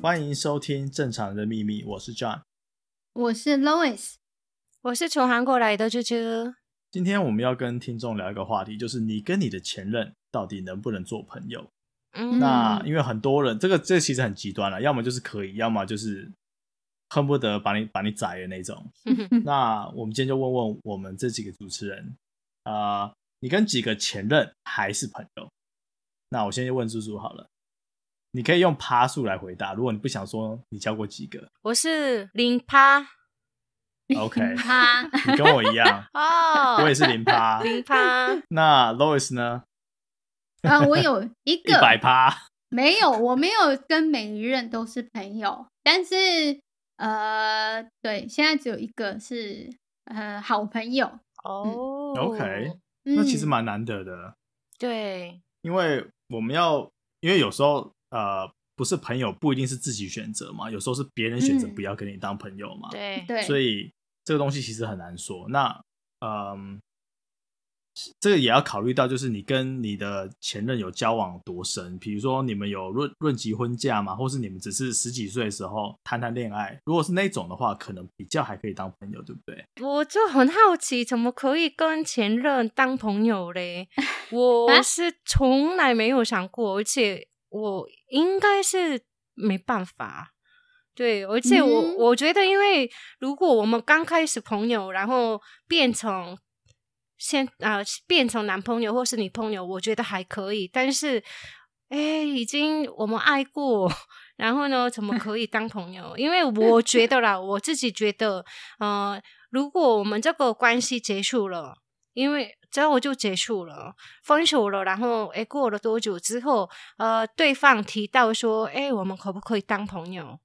欢迎收听《正常人的秘密》，我是 John，我是 Lois，我是从韩国来的啾啾。今天我们要跟听众聊一个话题，就是你跟你的前任到底能不能做朋友？嗯，那因为很多人，这个这个其实很极端了，要么就是可以，要么就是恨不得把你把你宰的那种。那我们今天就问问我们这几个主持人，啊、呃，你跟几个前任还是朋友？那我先去问猪猪好了，你可以用趴数来回答，如果你不想说你教过几个，我是零趴。OK，趴，你跟我一样 哦，我也是零趴，零趴。那 Lois 呢？啊，我有一个一百趴，没有，我没有跟每一任都是朋友，但是呃，对，现在只有一个是呃好朋友哦。嗯、OK，那其实蛮难得的，嗯、对，因为我们要，因为有时候呃。不是朋友不一定是自己选择嘛，有时候是别人选择不要跟你当朋友嘛。对、嗯、对，所以这个东西其实很难说。那嗯，这个也要考虑到，就是你跟你的前任有交往多深，比如说你们有论论及婚嫁嘛，或是你们只是十几岁的时候谈谈恋爱。如果是那种的话，可能比较还可以当朋友，对不对？我就很好奇，怎么可以跟前任当朋友嘞？我是从来没有想过，而且。我应该是没办法，对，而且我、嗯、我觉得，因为如果我们刚开始朋友，然后变成现啊、呃、变成男朋友或是女朋友，我觉得还可以。但是，哎，已经我们爱过，然后呢，怎么可以当朋友？因为我觉得啦，我自己觉得，呃，如果我们这个关系结束了，因为。之后就结束了，分手了。然后，诶，过了多久之后，呃，对方提到说，诶，我们可不可以当朋友？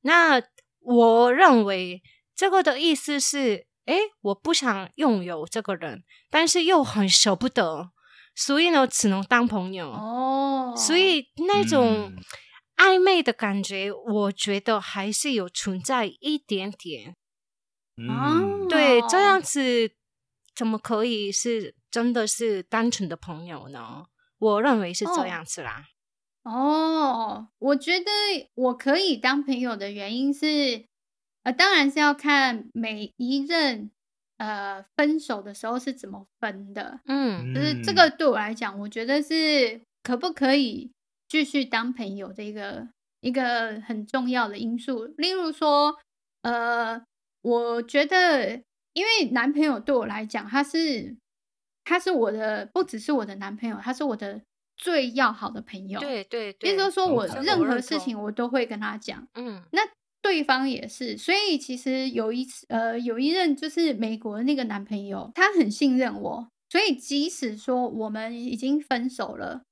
那我认为这个的意思是，诶，我不想拥有这个人，但是又很舍不得，所以呢，只能当朋友。哦，所以那种暧昧的感觉，我觉得还是有存在一点点。嗯，对，这样子。怎么可以是真的是单纯的朋友呢？我认为是这样子啦。哦，哦，我觉得我可以当朋友的原因是，呃，当然是要看每一任呃分手的时候是怎么分的。嗯，就是这个对我来讲，我觉得是可不可以继续当朋友的一个一个很重要的因素。例如说，呃，我觉得。因为男朋友对我来讲，他是他是我的，不只是我的男朋友，他是我的最要好的朋友。对对对，意思说我任何事情我都会跟他讲。嗯，那对方也是，所以其实有一次，呃，有一任就是美国的那个男朋友，他很信任我，所以即使说我们已经分手了，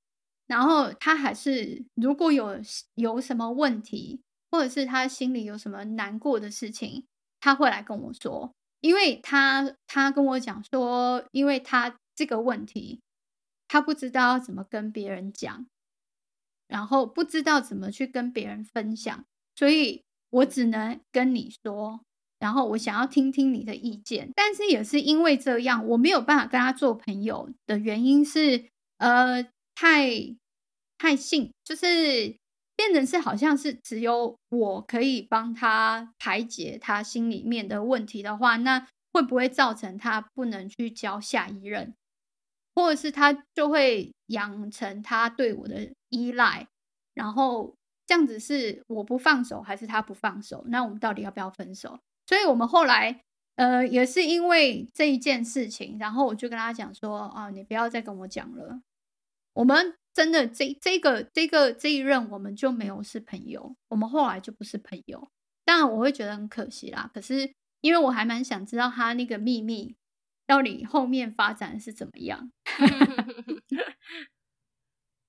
然后他还是如果有有什么问题，或者是他心里有什么难过的事情，他会来跟我说。因为他他跟我讲说，因为他这个问题，他不知道怎么跟别人讲，然后不知道怎么去跟别人分享，所以我只能跟你说，然后我想要听听你的意见。但是也是因为这样，我没有办法跟他做朋友的原因是，呃，太太信，就是。变成是好像是只有我可以帮他排解他心里面的问题的话，那会不会造成他不能去交下一任，或者是他就会养成他对我的依赖，然后这样子是我不放手还是他不放手？那我们到底要不要分手？所以我们后来呃也是因为这一件事情，然后我就跟他讲说啊，你不要再跟我讲了，我们。真的，这这个这个这一任我们就没有是朋友，我们后来就不是朋友。当然我会觉得很可惜啦。可是因为我还蛮想知道他那个秘密到底后面发展是怎么样。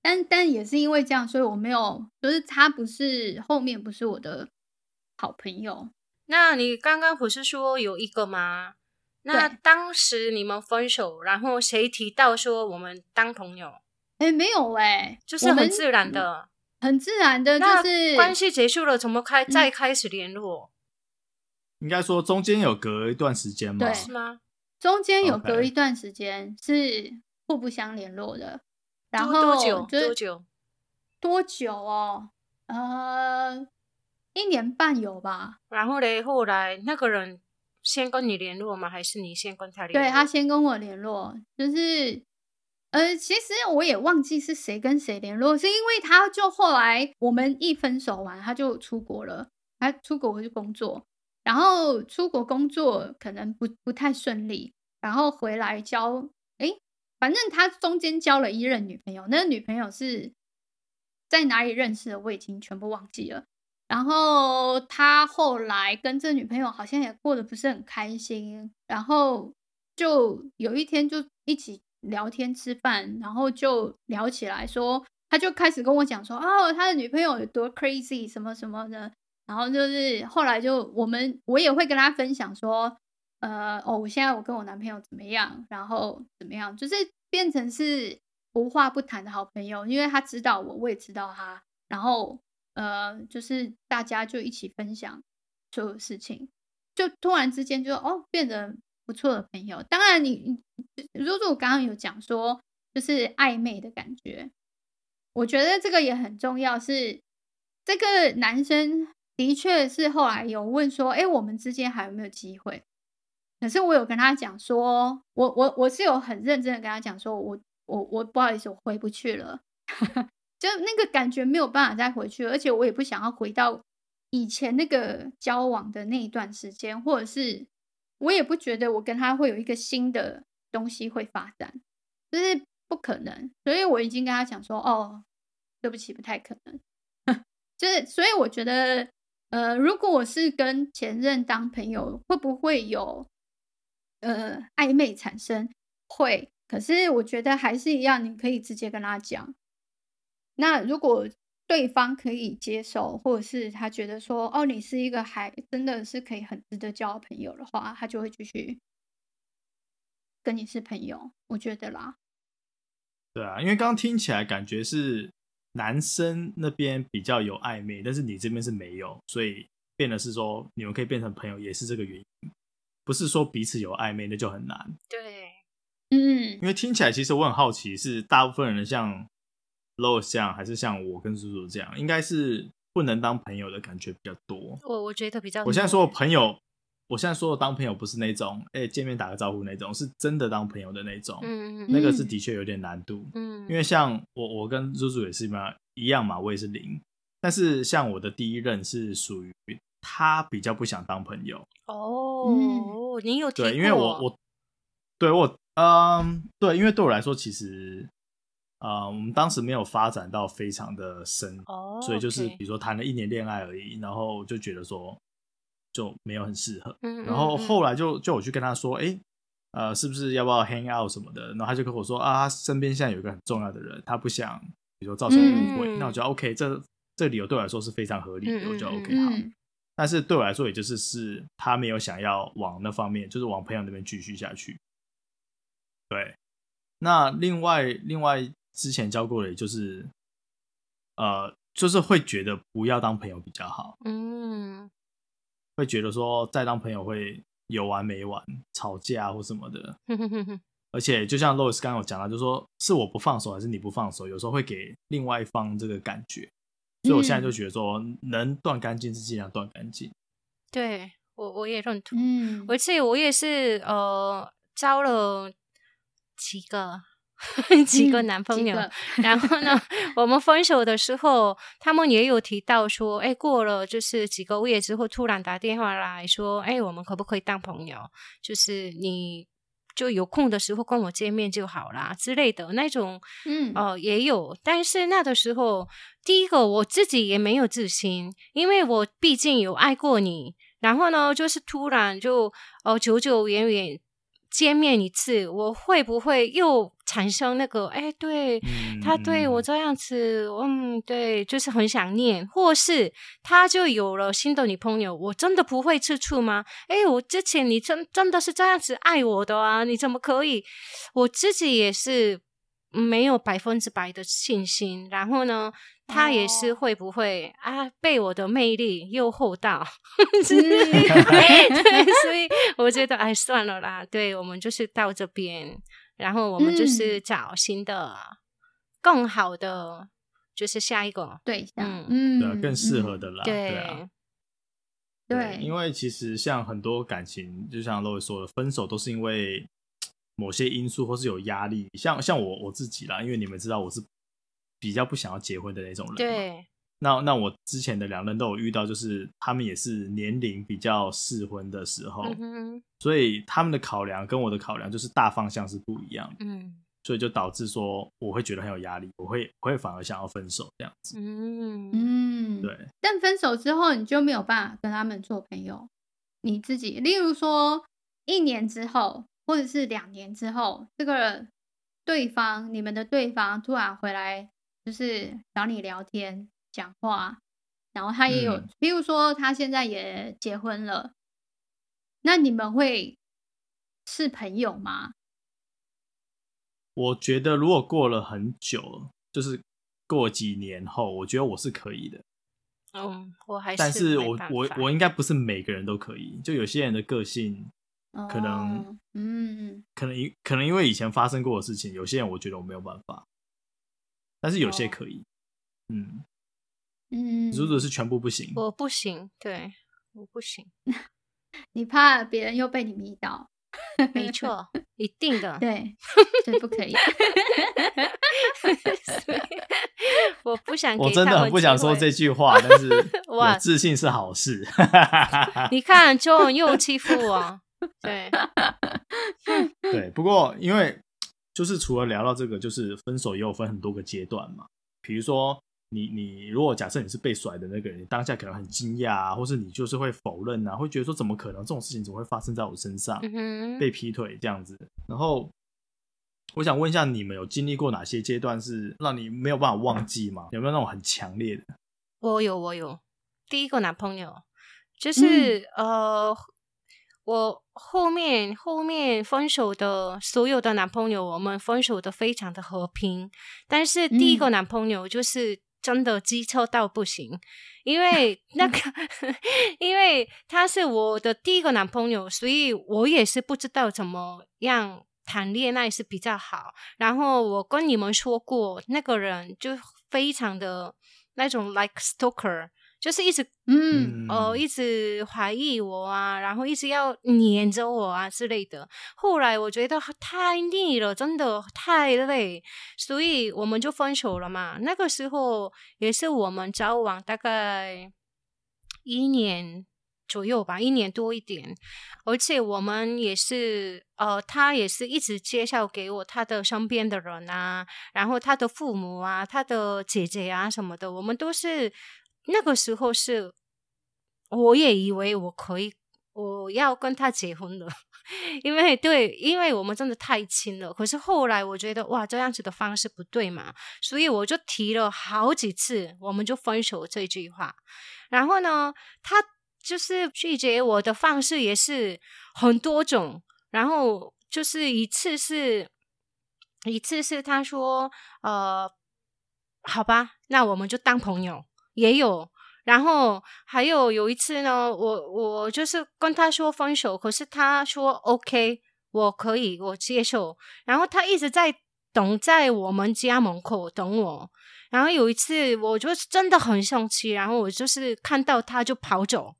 但但也是因为这样，所以我没有，就是他不是后面不是我的好朋友。那你刚刚不是说有一个吗？那当时你们分手，然后谁提到说我们当朋友？哎、欸，没有哎、欸，就是很自然的，很自然的，就是关系结束了，怎么开再开始联络？应该说中间有隔一段时间吗？对，是吗？中间有隔一段时间是互不相联络的，然后多久？多久？多久哦？呃，一年半有吧。然后嘞，后来那个人先跟你联络吗？还是你先跟他联络？对，他先跟我联络，就是呃，其实我也忘记是谁跟谁联络，是因为他就后来我们一分手完，他就出国了，他出国去工作，然后出国工作可能不不太顺利，然后回来交。反正他中间交了一任女朋友，那个女朋友是在哪里认识的，我已经全部忘记了。然后他后来跟这女朋友好像也过得不是很开心，然后就有一天就一起聊天吃饭，然后就聊起来说，他就开始跟我讲说，哦，他的女朋友有多 crazy 什么什么的。然后就是后来就我们我也会跟他分享说。呃哦，我现在我跟我男朋友怎么样？然后怎么样？就是变成是无话不谈的好朋友，因为他知道我，我也知道他。然后呃，就是大家就一起分享所有事情，就突然之间就哦变得不错的朋友。当然你，你如果我刚刚有讲说就是暧昧的感觉，我觉得这个也很重要。是这个男生的确是后来有问说，哎，我们之间还有没有机会？可是我有跟他讲说，我我我是有很认真的跟他讲说，我我我不好意思，我回不去了，就那个感觉没有办法再回去，而且我也不想要回到以前那个交往的那一段时间，或者是我也不觉得我跟他会有一个新的东西会发展，就是不可能，所以我已经跟他讲说，哦，对不起，不太可能，就是所以我觉得，呃，如果我是跟前任当朋友，会不会有？呃，暧昧产生会，可是我觉得还是一样，你可以直接跟他讲。那如果对方可以接受，或者是他觉得说，哦，你是一个还真的是可以很值得交朋友的话，他就会继续跟你是朋友。我觉得啦，对啊，因为刚刚听起来感觉是男生那边比较有暧昧，但是你这边是没有，所以变的是说你们可以变成朋友，也是这个原因。不是说彼此有暧昧，那就很难。对，嗯，因为听起来其实我很好奇，是大部分人像这样，还是像我跟叔叔这样，应该是不能当朋友的感觉比较多。我我觉得比较。我现在说的朋友，我现在说的当朋友不是那种，哎、欸，见面打个招呼那种，是真的当朋友的那种。嗯嗯，那个是的确有点难度。嗯，因为像我，我跟叔叔也是嘛，一样嘛，我也是零。但是像我的第一任是属于他比较不想当朋友。哦。嗯你有对，因为我我对我嗯对，因为对我来说，其实呃，我们当时没有发展到非常的深，oh, 所以就是比如说谈了一年恋爱而已，然后就觉得说就没有很适合，嗯嗯嗯，然后后来就就我去跟他说，哎，呃，是不是要不要 hang out 什么的？然后他就跟我说啊，他身边现在有一个很重要的人，他不想比如说造成误会，那我觉得 OK，这这理由对我来说是非常合理的，我就 OK 好。但是对我来说，也就是是他没有想要往那方面，就是往朋友那边继续下去。对，那另外另外之前教过的，就是呃，就是会觉得不要当朋友比较好。嗯，会觉得说再当朋友会有完没完，吵架或什么的。而且就像 Lois 刚刚有讲到，就是说是我不放手还是你不放手，有时候会给另外一方这个感觉。所以我现在就觉得说，能断干净是尽量断干净。对，我我也认同。嗯，而且我也是呃，交了几个 几个男朋友，嗯、然后呢，我们分手的时候，他们也有提到说，哎，过了就是几个月之后，突然打电话来说，哎，我们可不可以当朋友？就是你。就有空的时候跟我见面就好啦之类的那种，嗯，哦、呃，也有。但是那个时候，第一个我自己也没有自信，因为我毕竟有爱过你。然后呢，就是突然就，哦、呃，久久远远。见面一次，我会不会又产生那个？哎，对、嗯、他对我这样子，嗯，对，就是很想念，或是他就有了新的女朋友，我真的不会吃醋吗？哎，我之前你真真的是这样子爱我的啊？你怎么可以？我自己也是没有百分之百的信心。然后呢？他也是会不会啊？被我的魅力诱惑到，对，所以我觉得哎，算了啦。对，我们就是到这边，然后我们就是找新的、嗯、更好的，就是下一个对象，嗯，对，更适合的啦。对，对啊，对，因为其实像很多感情，就像 Lois 说的，分手都是因为某些因素或是有压力。像像我我自己啦，因为你们知道我是比较不想要结婚的那种人。对。那那我之前的两任都有遇到，就是他们也是年龄比较适婚的时候，嗯，所以他们的考量跟我的考量就是大方向是不一样的。嗯。所以就导致说我会觉得很有压力，我会我会反而想要分手这样子。嗯嗯，对。但分手之后你就没有办法跟他们做朋友，你自己，例如说一年之后，或者是两年之后，这个对方，你们的对方突然回来，就是找你聊天讲话，然后他也有，嗯，比如说他现在也结婚了，那你们会是朋友吗？我觉得如果过了很久，就是过几年后，我觉得我是可以的。嗯，我还是，但是我我我应该不是每个人都可以，就有些人的个性可能，哦、嗯，可能因可能因为以前发生过的事情，有些人我觉得我没有办法，但是有些可以，哦、嗯嗯，如果是全部不行，我不行，对，我不行，你怕别人又被你迷倒。没错，一定的，对，对，不可以。我不想，我真的很不想说这句话，但是有自信是好事。你看，就又欺负我，对，对。不过，因为就是除了聊到这个，就是分手也有分很多个阶段嘛，比如说。你你如果假设你是被甩的那个人，你当下可能很惊讶啊，或是你就是会否认啊，会觉得说怎么可能这种事情怎么会发生在我身上？嗯、被劈腿这样子。然后我想问一下，你们有经历过哪些阶段是让你没有办法忘记吗？有没有那种很强烈的？我有，我有。第一个男朋友就是、嗯、呃，我后面后面分手的所有的男朋友，我们分手的非常的和平。但是第一个男朋友就是。嗯真的机车到不行，因为 那个，因为他是我的第一个男朋友，所以我也是不知道怎么样谈恋爱是比较好。然后我跟你们说过，那个人就非常的那种 like stalker。就是一直嗯哦一直怀疑我啊，然后一直要黏着我啊之类的。后来我觉得太腻了，真的太累，所以我们就分手了嘛。那个时候也是我们交往大概一年左右吧，一年多一点。而且我们也是呃，他也是一直介绍给我他的身边的人啊，然后他的父母啊，他的姐姐啊什么的，我们都是。那个时候是，我也以为我可以，我要跟他结婚了，因为对，因为我们真的太亲了。可是后来我觉得，哇，这样子的方式不对嘛，所以我就提了好几次，我们就分手这句话。然后呢，他就是拒绝我的方式也是很多种。然后就是一次是，一次是他说，呃，好吧，那我们就当朋友。也有，然后还有有一次呢，我我就是跟他说分手，可是他说 OK，我可以，我接受。然后他一直在等在我们家门口等我。然后有一次，我就真的很生气，然后我就是看到他就跑走，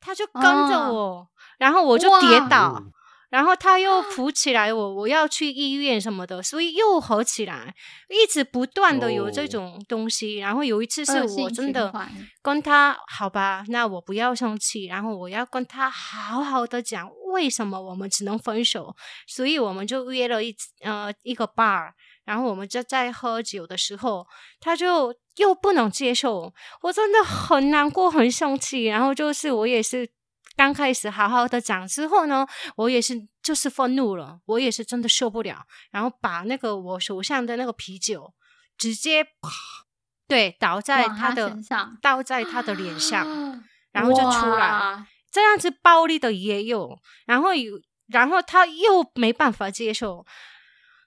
他就跟着我，哦、然后我就跌倒。然后他又扶起来我，我要去医院什么的，所以又合起来，一直不断的有这种东西。哦、然后有一次是我真的跟他好吧，那我不要生气，然后我要跟他好好的讲为什么我们只能分手。所以我们就约了一呃一个 bar，然后我们就在喝酒的时候，他就又不能接受，我真的很难过，很生气。然后就是我也是。刚开始好好的讲之后呢，我也是就是愤怒了，我也是真的受不了，然后把那个我手上的那个啤酒直接对倒在他的他身上，倒在他的脸上，然后就出来，这样子暴力的也有，然后有，然后他又没办法接受，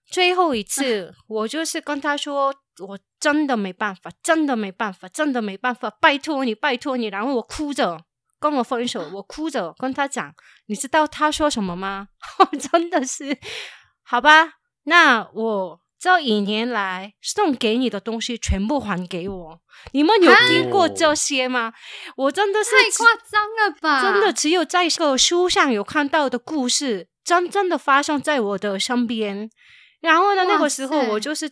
最后一次 我就是跟他说，我真的没办法，真的没办法，真的没办法，拜托你，拜托你，然后我哭着。跟我分手，我哭着跟他讲，你知道他说什么吗？真的是，好吧，那我这一年来送给你的东西全部还给我。你们有听过这些吗？啊、我真的是太夸张了吧！真的只有在这个书上有看到的故事，真正的发生在我的身边。然后呢，那个时候我就是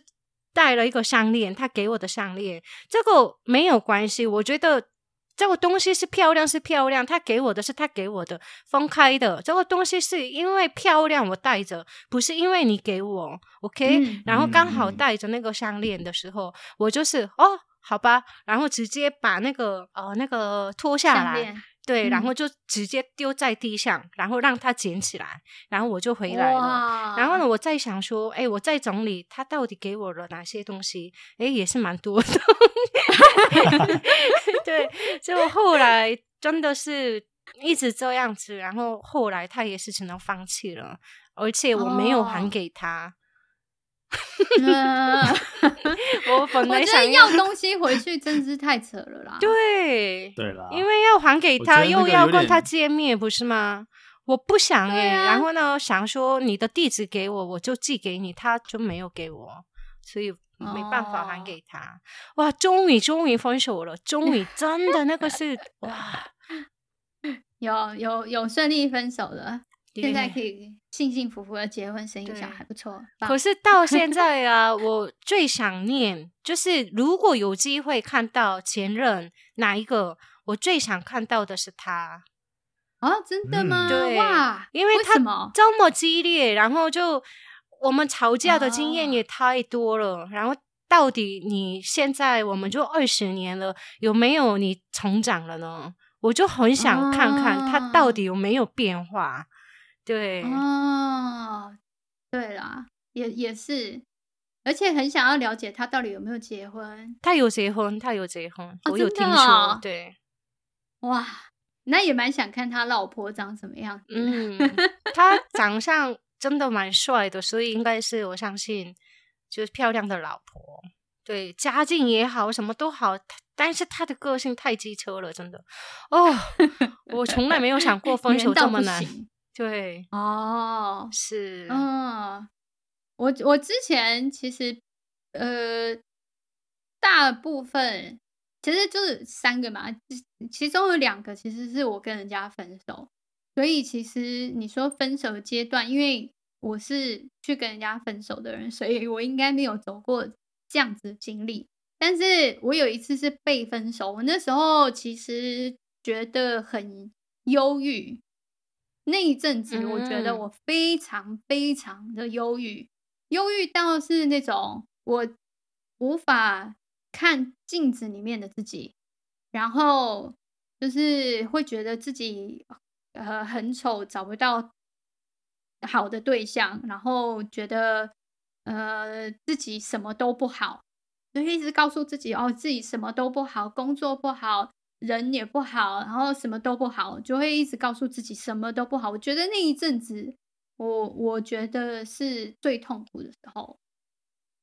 戴了一个项链，他给我的项链，这个没有关系，我觉得。这个东西是漂亮，是漂亮。他给我的是他给我的分开的。这个东西是因为漂亮我带着，不是因为你给我，OK？、嗯、然后刚好带着那个项链的时候，嗯、我就是哦，好吧，然后直接把那个呃那个脱下来。对，然后就直接丢在地上，嗯、然后让他捡起来，然后我就回来了。然后呢，我在想说，哎，我在整理他到底给我了哪些东西？哎，也是蛮多的。对，就后来真的是一直这样子，然后后来他也是只能放弃了，而且我没有还给他。哦 我本来想要，东西回去真是太扯了啦。对，对啦，因为要还给他，又要跟他见面，不是吗？我不想哎、欸，啊、然后呢，想说你的地址给我，我就寄给你，他就没有给我，所以没办法还给他。哦、哇，终于终于分手了，终于真的那个是哇，有有有顺利分手了。现在可以幸幸福福的结婚生一个小孩，不错。可是到现 在啊，我最想念就是，如果有机会看到前任哪一个，我最想看到的是他。啊，真的吗？对，哇，因为他这么激烈，然后就我们吵架的经验也太多了。然后到底你现在我们就二十年了，有没有你成长了呢？我就很想看看他到底有没有变化。对哦，对啦，也也是，而且很想要了解他到底有没有结婚。他有结婚，他有结婚，哦、我有听说。哦、对，哇，那也蛮想看他老婆长什么样子。嗯，他 长相真的蛮帅的，所以应该是我相信，就是漂亮的老婆。对，家境也好，什么都好，但是他的个性太机车了，真的。哦，我从来没有想过分手这么难。对哦，是嗯，我我之前其实呃，大部分其实就是三个嘛，其中有两个其实是我跟人家分手，所以其实你说分手的阶段，因为我是去跟人家分手的人，所以我应该没有走过这样子的经历。但是我有一次是被分手，我那时候其实觉得很忧郁。那一阵子，我觉得我非常非常的忧郁，忧郁到是那种我无法看镜子里面的自己，然后就是会觉得自己呃很丑，找不到好的对象，然后觉得呃自己什么都不好，就一直告诉自己哦，自己什么都不好，工作不好。人也不好，然后什么都不好，就会一直告诉自己什么都不好。我觉得那一阵子，我我觉得是最痛苦的时候，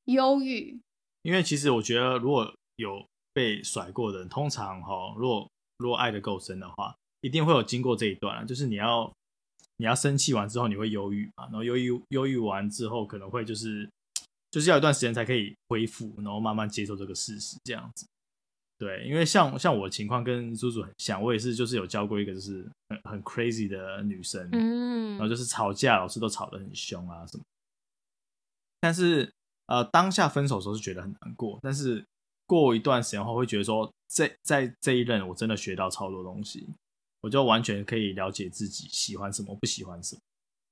忧郁。因为其实我觉得，如果有被甩过的人，通常哈，如果如果爱的够深的话，一定会有经过这一段，就是你要你要生气完之后，你会忧郁嘛，然后忧郁忧郁完之后，可能会就是就是要一段时间才可以恢复，然后慢慢接受这个事实，这样子。对，因为像像我的情况跟猪猪很像，我也是就是有教过一个就是很很 crazy 的女生，嗯，然后就是吵架老师都吵得很凶啊什么。但是呃当下分手的时候是觉得很难过，但是过一段时间后会觉得说，这在这一任我真的学到超多东西，我就完全可以了解自己喜欢什么不喜欢什么。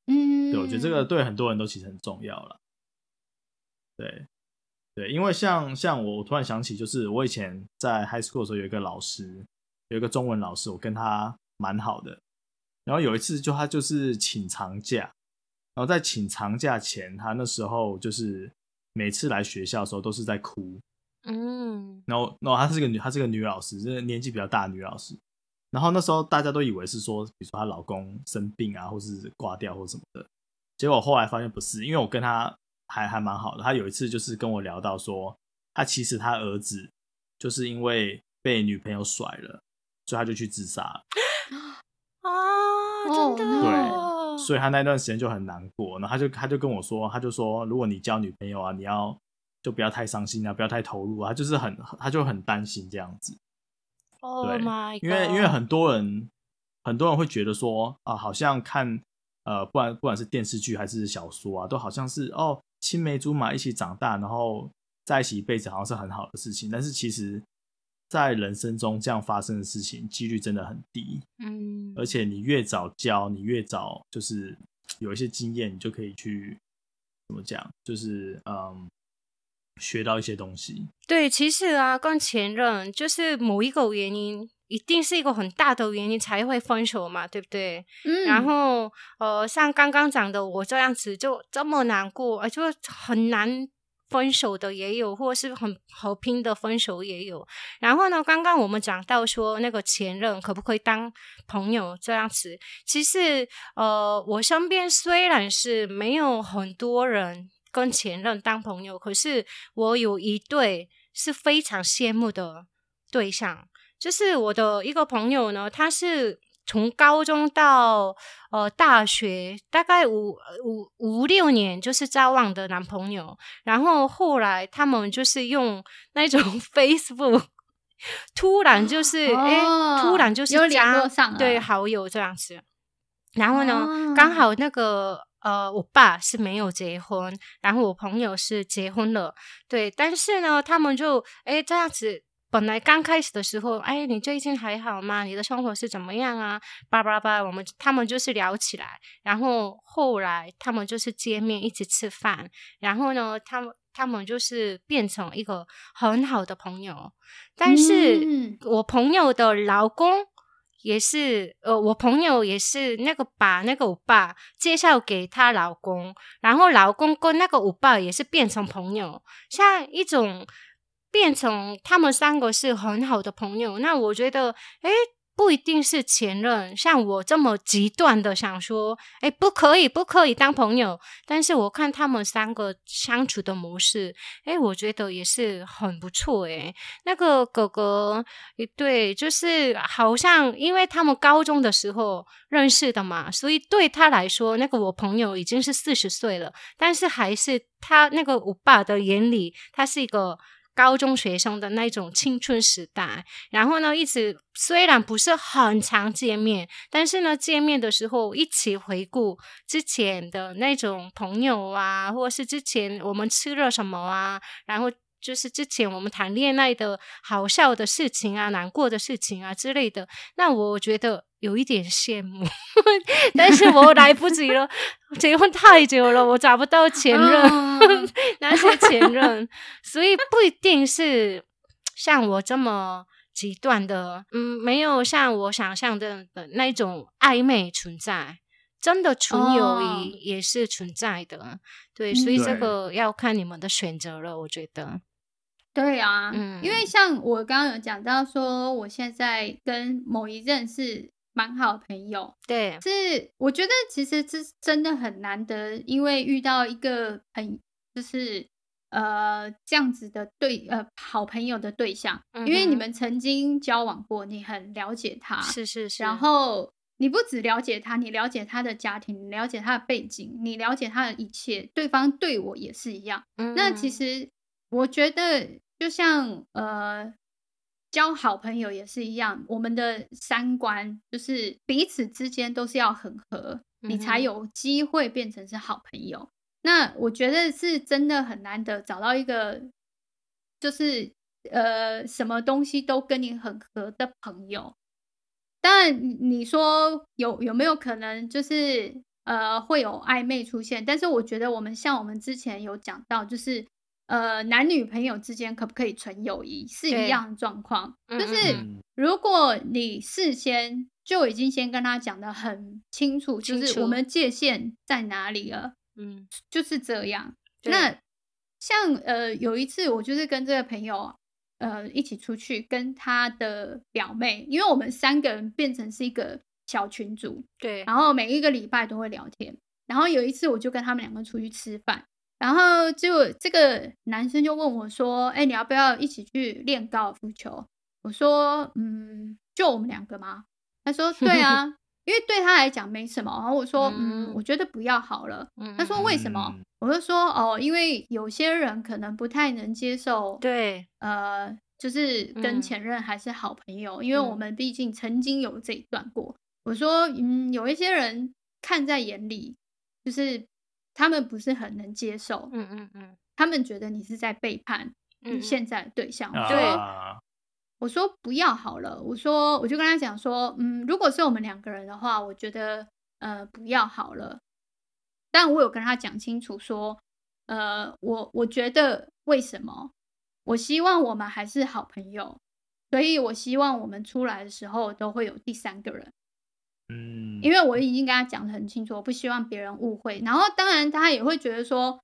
嗯，对，我觉得这个对很多人都其实很重要了。对。对，因为像像我，我突然想起，就是我以前在 high school 的时候，有一个老师，有一个中文老师，我跟他蛮好的。然后有一次，就他就是请长假，然后在请长假前，他那时候就是每次来学校的时候都是在哭。嗯，然后，然后她是个女，她是个女老师，就是年纪比较大的女老师。然后那时候大家都以为是说，比如说她老公生病啊，或是挂掉或什么的。结果后来发现不是，因为我跟她。还还蛮好的，他有一次就是跟我聊到说，他其实他儿子就是因为被女朋友甩了，所以他就去自杀了。啊，真的？对，所以他那段时间就很难过。然后他就他就跟我说，他就说，如果你交女朋友啊，你要就不要太伤心啊，不要太投入啊。他就是很他就很担心这样子。Oh my God，因为因为很多人很多人会觉得说啊，好像看呃，不管不管是电视剧还是小说啊，都好像是哦，青梅竹马一起长大，然后在一起一辈子，好像是很好的事情。但是其实。在人生中这样发生的事情几率真的很低，嗯，而且你越早教，你越早就是有一些经验，你就可以去怎么讲，就是嗯，学到一些东西。对，其实啊，跟前任就是某一个原因，一定是一个很大的原因才会分手嘛，对不对？嗯，然后呃，像刚刚讲的，我这样子就这么难过，而就很难。分手的也有，或是很和平的分手也有。然后呢，刚刚我们讲到说，那个前任可不可以当朋友这样子？其实，呃，我身边虽然是没有很多人跟前任当朋友，可是我有一对是非常羡慕的对象，就是我的一个朋友呢，他是。从高中到呃大学，大概五五五六年就是交往的男朋友，然后后来他们就是用那种 Facebook，突然就是哎、哦欸，突然就是加对好友这样子，然后呢，哦、刚好那个呃我爸是没有结婚，然后我朋友是结婚了，对，但是呢，他们就哎、欸、这样子。本来刚开始的时候，哎，你最近还好吗？你的生活是怎么样啊？叭叭叭，我们他们就是聊起来，然后后来他们就是见面，一起吃饭，然后呢，他们他们就是变成一个很好的朋友。但是、嗯、我朋友的老公也是，呃，我朋友也是那个把那个欧巴介绍给她老公，然后老公跟那个欧巴也是变成朋友，像一种。变成他们三个是很好的朋友，那我觉得，诶，不一定是前任。像我这么极端的想说，诶，不可以，不可以当朋友。但是我看他们三个相处的模式，诶，我觉得也是很不错。诶，那个哥哥，对，就是好像因为他们高中的时候认识的嘛，所以对他来说，那个我朋友已经是四十岁了，但是还是他那个我爸的眼里，他是一个。高中学生的那种青春时代，然后呢，一直虽然不是很常见面，但是呢，见面的时候一起回顾之前的那种朋友啊，或者是之前我们吃了什么啊，然后就是之前我们谈恋爱的好笑的事情啊，难过的事情啊之类的，那我觉得。有一点羡慕，但是我来不及了，结婚太久了，我找不到前任，那些前任，所以不一定是像我这么极端的，嗯，没有像我想象的的那种暧昧存在，真的纯友谊也是存在的，哦、对，所以这个要看你们的选择了，我觉得。对啊，嗯，因为像我刚刚有讲到说，我现在跟某一任是。蛮好的朋友，对，是我觉得其实这真的很难得，因为遇到一个很就是呃这样子的对呃好朋友的对象，嗯，因为你们曾经交往过，你很了解他，是是是，然后你不只了解他，你了解他的家庭，你了解他的背景，你了解他的一切，对方对我也是一样。嗯，那其实我觉得就像呃。交好朋友也是一样，我们的三观就是彼此之间都是要很合，嗯、你才有机会变成是好朋友。那我觉得是真的很难得找到一个，就是呃，什么东西都跟你很合的朋友。当然，你说有有没有可能就是呃会有暧昧出现？但是我觉得我们像我们之前有讲到，就是。呃，男女朋友之间可不可以纯友谊是一样的状况，就是如果你事先就已经先跟他讲的很清楚，就是我们界限在哪里了，嗯，就是这样。那像呃有一次我就是跟这个朋友呃一起出去，跟他的表妹，因为我们三个人变成是一个小群组，对，然后每一个礼拜都会聊天，然后有一次我就跟他们两个出去吃饭。然后就这个男生就问我说：“哎，你要不要一起去练高尔夫球？”我说：“嗯，就我们两个吗？”他说：“对啊。” 因为对他来讲没什么。然后我说，嗯，嗯，我觉得不要好了。嗯，他说为什么？嗯、我就说，哦，因为有些人可能不太能接受。对，呃，就是跟前任还是好朋友，嗯、因为我们毕竟曾经有这一段过。嗯、我说，嗯，有一些人看在眼里，就是他们不是很能接受。嗯嗯嗯，他们觉得你是在背叛你现在的对象。嗯、对。啊我说不要好了，我说我就跟他讲说，嗯，如果是我们两个人的话，我觉得呃不要好了。但我有跟他讲清楚说，呃，我我觉得为什么？我希望我们还是好朋友，所以我希望我们出来的时候都会有第三个人。嗯，因为我已经跟他讲的很清楚，我不希望别人误会。然后当然他也会觉得说，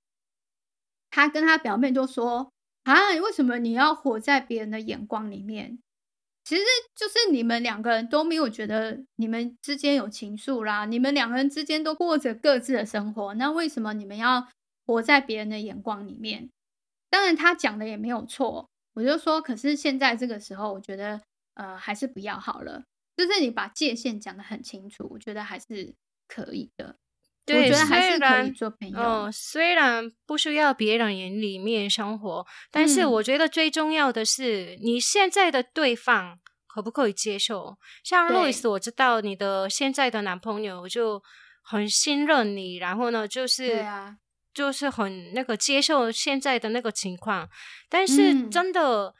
他跟他表妹就说。啊，为什么你要活在别人的眼光里面？其实就是你们两个人都没有觉得你们之间有情愫啦，你们两个人之间都过着各自的生活，那为什么你们要活在别人的眼光里面？当然，他讲的也没有错，我就说，可是现在这个时候，我觉得呃，还是不要好了。就是你把界限讲得很清楚，我觉得还是可以的。对，我觉得还是可以做朋友。哦，虽然不需要别人眼里面生活，但是我觉得最重要的是你现在的对方可不可以接受。像路易斯，我知道你的现在的男朋友就很信任你，然后呢，就是对啊，就是很那个接受现在的那个情况。但是真的，嗯、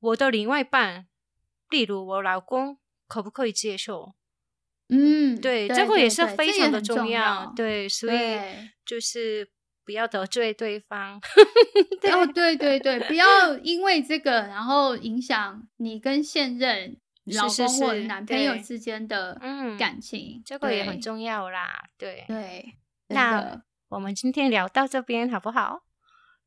我的另外一半，例如我老公，可不可以接受？嗯，对，对，这个也是非常的重要，对，对，所以就是不要得罪对方。对哦，对对对，不要因为这个然后影响你跟现任 老公或男朋友之间的感情，这个也很重要啦。对对，那我们今天聊到这边好不好？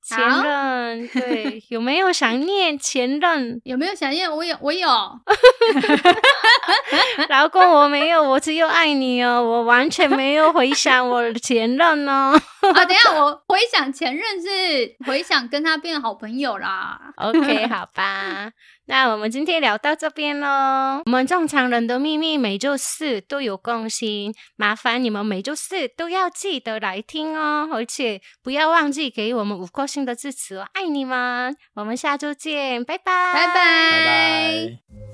前任，对，有没有想念前任？有没有想念？我有，我有。老公，我没有，我只有爱你哦，我完全没有回想我的前任哦。啊，等一下，我回想前任是回想跟他变好朋友啦。OK，好吧。那我们今天聊到这边喽。我们正常人的秘密每周四都有更新，麻烦你们每周四都要记得来听哦，而且不要忘记给我们五颗星的支持哦，爱你们！我们下周见，拜拜，拜拜。拜拜。